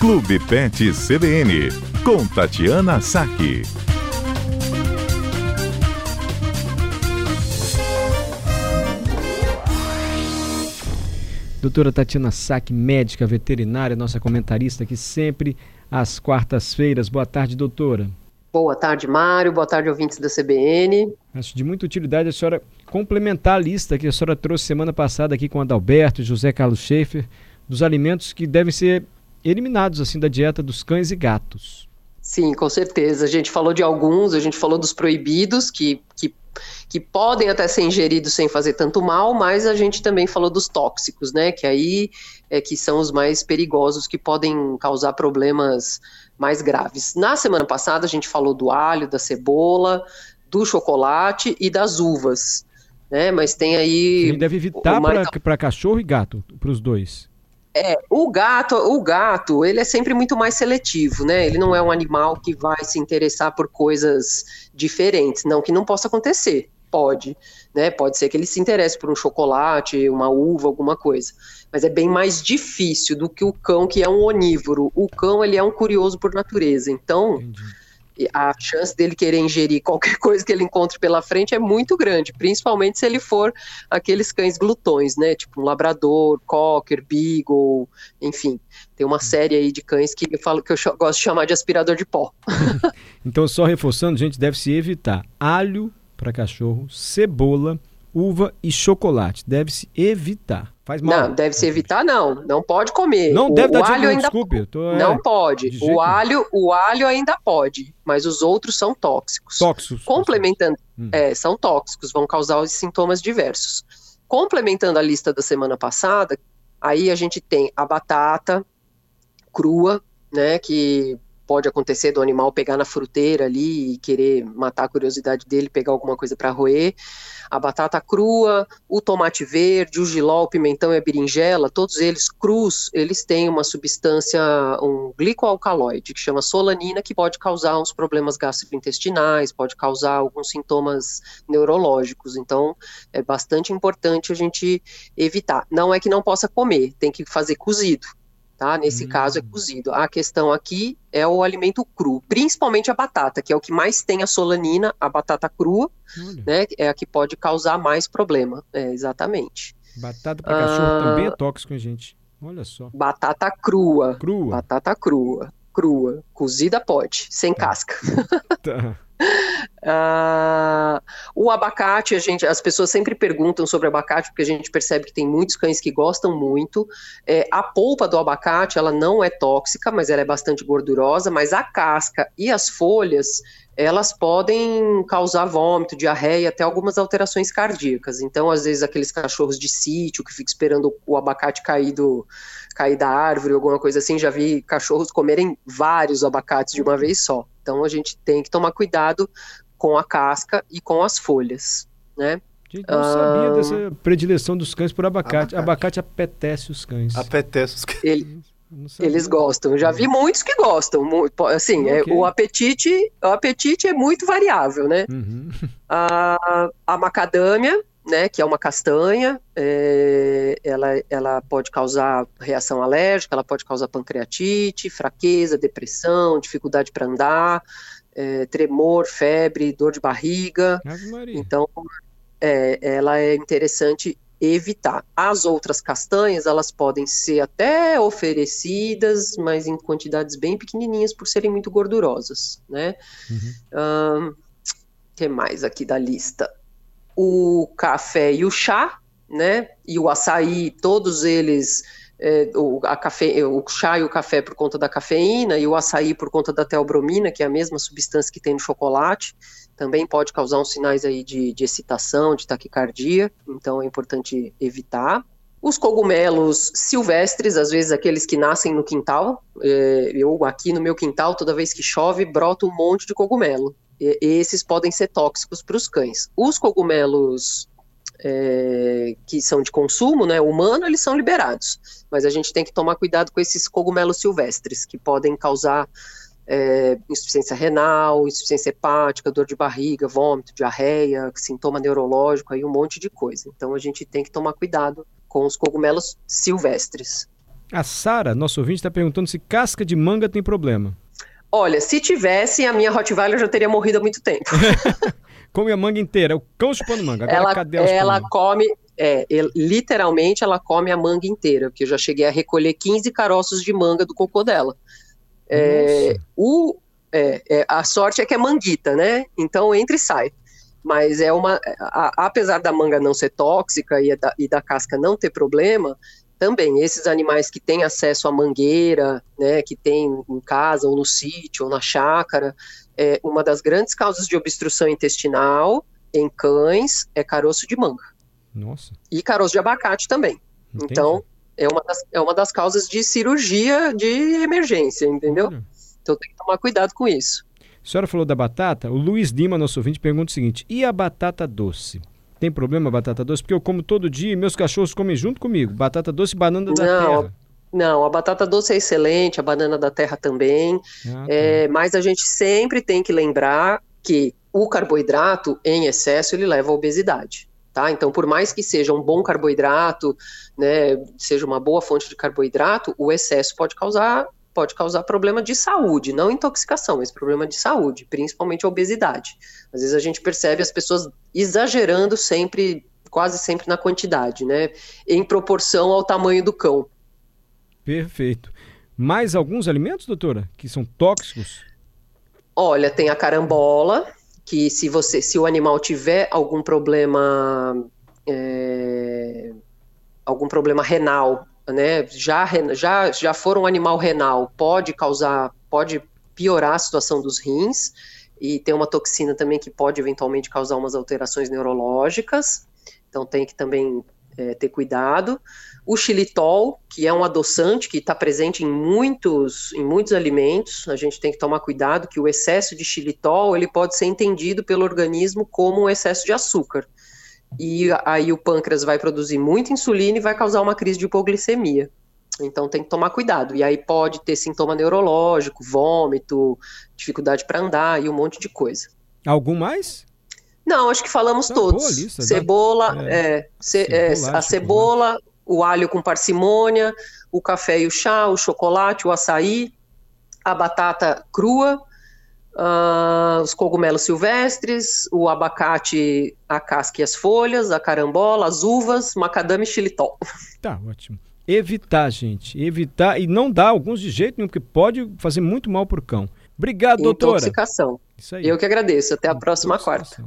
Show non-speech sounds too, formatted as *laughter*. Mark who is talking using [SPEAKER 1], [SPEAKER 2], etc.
[SPEAKER 1] Clube Pet CBN, com Tatiana Saque.
[SPEAKER 2] Doutora Tatiana Saque, médica veterinária, nossa comentarista aqui sempre às quartas-feiras. Boa tarde, doutora.
[SPEAKER 3] Boa tarde, Mário. Boa tarde, ouvintes da CBN.
[SPEAKER 2] Acho de muita utilidade a senhora complementar a lista que a senhora trouxe semana passada aqui com Adalberto e José Carlos Schaefer, dos alimentos que devem ser eliminados assim da dieta dos cães e gatos.
[SPEAKER 3] Sim, com certeza. A gente falou de alguns, a gente falou dos proibidos, que, que, que podem até ser ingeridos sem fazer tanto mal, mas a gente também falou dos tóxicos, né? Que aí é que são os mais perigosos, que podem causar problemas mais graves. Na semana passada a gente falou do alho, da cebola, do chocolate e das uvas. Né? Mas tem aí.
[SPEAKER 2] Ele deve evitar para cachorro e gato, para os dois.
[SPEAKER 3] É, o gato, o gato, ele é sempre muito mais seletivo, né? Ele não é um animal que vai se interessar por coisas diferentes, não que não possa acontecer. Pode, né? Pode ser que ele se interesse por um chocolate, uma uva, alguma coisa. Mas é bem mais difícil do que o cão, que é um onívoro. O cão, ele é um curioso por natureza. Então, Entendi a chance dele querer ingerir qualquer *laughs* coisa que ele encontre pela frente é muito grande, principalmente se ele for aqueles cães glutões, né? Tipo um labrador, cocker, beagle, enfim. Tem uma série aí de cães que eu falo que eu gosto de chamar de aspirador de pó. *laughs*
[SPEAKER 2] então, só reforçando, gente, deve se evitar alho para cachorro, cebola, uva e chocolate. Deve-se evitar. Faz mal.
[SPEAKER 3] Não, deve se evitar, não. Não pode comer.
[SPEAKER 2] Não o, deve dar
[SPEAKER 3] o alho ainda
[SPEAKER 2] desculpe.
[SPEAKER 3] Tô, é, não pode. O alho, o alho ainda pode, mas os outros são tóxicos.
[SPEAKER 2] Tóxicos.
[SPEAKER 3] Complementando, hum. é, são tóxicos, vão causar sintomas diversos. Complementando a lista da semana passada, aí a gente tem a batata crua, né, que pode acontecer do animal pegar na fruteira ali e querer matar a curiosidade dele, pegar alguma coisa para roer. A batata crua, o tomate verde, o giló, o pimentão e a berinjela, todos eles crus, eles têm uma substância, um glicoalcaloide, que chama solanina, que pode causar uns problemas gastrointestinais, pode causar alguns sintomas neurológicos. Então, é bastante importante a gente evitar. Não é que não possa comer, tem que fazer cozido tá? Nesse hum. caso é cozido. A questão aqui é o alimento cru, principalmente a batata, que é o que mais tem a solanina, a batata crua, né? É a que pode causar mais problema. É, exatamente.
[SPEAKER 2] Batata para cachorro ah, também é tóxico, gente. Olha só.
[SPEAKER 3] Batata crua.
[SPEAKER 2] Crua.
[SPEAKER 3] Batata crua. Crua. Cozida pode, sem tá. casca. *laughs* tá. Uh, o abacate, a gente, as pessoas sempre perguntam sobre abacate, porque a gente percebe que tem muitos cães que gostam muito. É, a polpa do abacate, ela não é tóxica, mas ela é bastante gordurosa, mas a casca e as folhas, elas podem causar vômito, diarreia, até algumas alterações cardíacas. Então, às vezes, aqueles cachorros de sítio que ficam esperando o abacate cair, do, cair da árvore, alguma coisa assim, já vi cachorros comerem vários abacates de uma vez só. Então, a gente tem que tomar cuidado com a casca e com as folhas, né?
[SPEAKER 2] Gente, não sabia dessa predileção dos cães por abacate. Abacate, abacate apetece os cães.
[SPEAKER 4] Apetece os cães.
[SPEAKER 3] Ele, eles gostam. Já vi muitos que gostam. Assim, é, okay. é, o apetite, o apetite é muito variável, né? Uhum. *laughs* A, a macadâmia, né, que é uma castanha, é, ela, ela pode causar reação alérgica, ela pode causar pancreatite, fraqueza, depressão, dificuldade para andar é, tremor, febre, dor de barriga. Então, é, ela é interessante evitar. As outras castanhas, elas podem ser até oferecidas, mas em quantidades bem pequenininhas por serem muito gordurosas, né? Uhum. Um, que mais aqui da lista? O café e o chá, né? E o açaí, todos eles é, o, a o chá e o café por conta da cafeína e o açaí por conta da teobromina, que é a mesma substância que tem no chocolate, também pode causar uns sinais aí de, de excitação, de taquicardia, então é importante evitar. Os cogumelos silvestres, às vezes aqueles que nascem no quintal, é, eu aqui no meu quintal, toda vez que chove, brota um monte de cogumelo. E, esses podem ser tóxicos para os cães. Os cogumelos é, que são de consumo né, humano, eles são liberados. Mas a gente tem que tomar cuidado com esses cogumelos silvestres, que podem causar é, insuficiência renal, insuficiência hepática, dor de barriga, vômito, diarreia, sintoma neurológico, aí um monte de coisa. Então a gente tem que tomar cuidado com os cogumelos silvestres.
[SPEAKER 2] A Sara, nosso ouvinte, está perguntando se casca de manga tem problema.
[SPEAKER 3] Olha, se tivesse, a minha Rottweiler já teria morrido há muito tempo. *laughs*
[SPEAKER 2] come a manga inteira, é o cão chupando manga. Agora
[SPEAKER 3] ela,
[SPEAKER 2] cadê
[SPEAKER 3] ela come, é, literalmente ela come a manga inteira, porque eu já cheguei a recolher 15 caroços de manga do cocô dela. É, o, é, é, a sorte é que é manguita, né? Então entra e sai. Mas é uma. A, apesar da manga não ser tóxica e da, e da casca não ter problema, também esses animais que têm acesso à mangueira, né, que tem em casa ou no sítio ou na chácara, é, uma das grandes causas de obstrução intestinal em cães é caroço de manga.
[SPEAKER 2] Nossa.
[SPEAKER 3] E caroço de abacate também. Entendi. Então, é uma, das, é uma das causas de cirurgia de emergência, entendeu? Então tem que tomar cuidado com isso.
[SPEAKER 2] A senhora falou da batata, o Luiz Lima, nosso ouvinte, pergunta o seguinte: e a batata doce? Tem problema batata doce? Porque eu como todo dia e meus cachorros comem junto comigo. Batata doce e banana da
[SPEAKER 3] não,
[SPEAKER 2] terra.
[SPEAKER 3] Não, a batata doce é excelente, a banana da terra também. Ah, tá. é, mas a gente sempre tem que lembrar que o carboidrato em excesso ele leva à obesidade. Tá? Então, por mais que seja um bom carboidrato, né, seja uma boa fonte de carboidrato, o excesso pode causar pode causar problema de saúde, não intoxicação, mas problema de saúde, principalmente a obesidade. Às vezes a gente percebe as pessoas exagerando sempre, quase sempre na quantidade, né? Em proporção ao tamanho do cão.
[SPEAKER 2] Perfeito. Mais alguns alimentos, doutora, que são tóxicos?
[SPEAKER 3] Olha, tem a carambola, que se você, se o animal tiver algum problema, é, algum problema renal né, já, já, já for um animal renal, pode causar, pode piorar a situação dos rins, e tem uma toxina também que pode eventualmente causar umas alterações neurológicas, então tem que também é, ter cuidado. O xilitol, que é um adoçante que está presente em muitos, em muitos alimentos, a gente tem que tomar cuidado que o excesso de xilitol ele pode ser entendido pelo organismo como um excesso de açúcar e aí o pâncreas vai produzir muita insulina e vai causar uma crise de hipoglicemia. Então tem que tomar cuidado. E aí pode ter sintoma neurológico, vômito, dificuldade para andar e um monte de coisa.
[SPEAKER 2] Algum mais?
[SPEAKER 3] Não, acho que falamos tá todos. Lista, cebola, dá... é, é, ce, é, a cebola, o alho com parcimônia, o café e o chá, o chocolate, o açaí, a batata crua, Uh, os cogumelos silvestres, o abacate, a casca e as folhas, a carambola, as uvas, macadame e xilitol. *laughs*
[SPEAKER 2] Tá, ótimo. Evitar, gente. Evitar e não dar alguns de jeito nenhum, porque pode fazer muito mal para o cão. Obrigado, doutora.
[SPEAKER 3] Intoxicação. Isso aí. Eu que agradeço. Até a próxima quarta.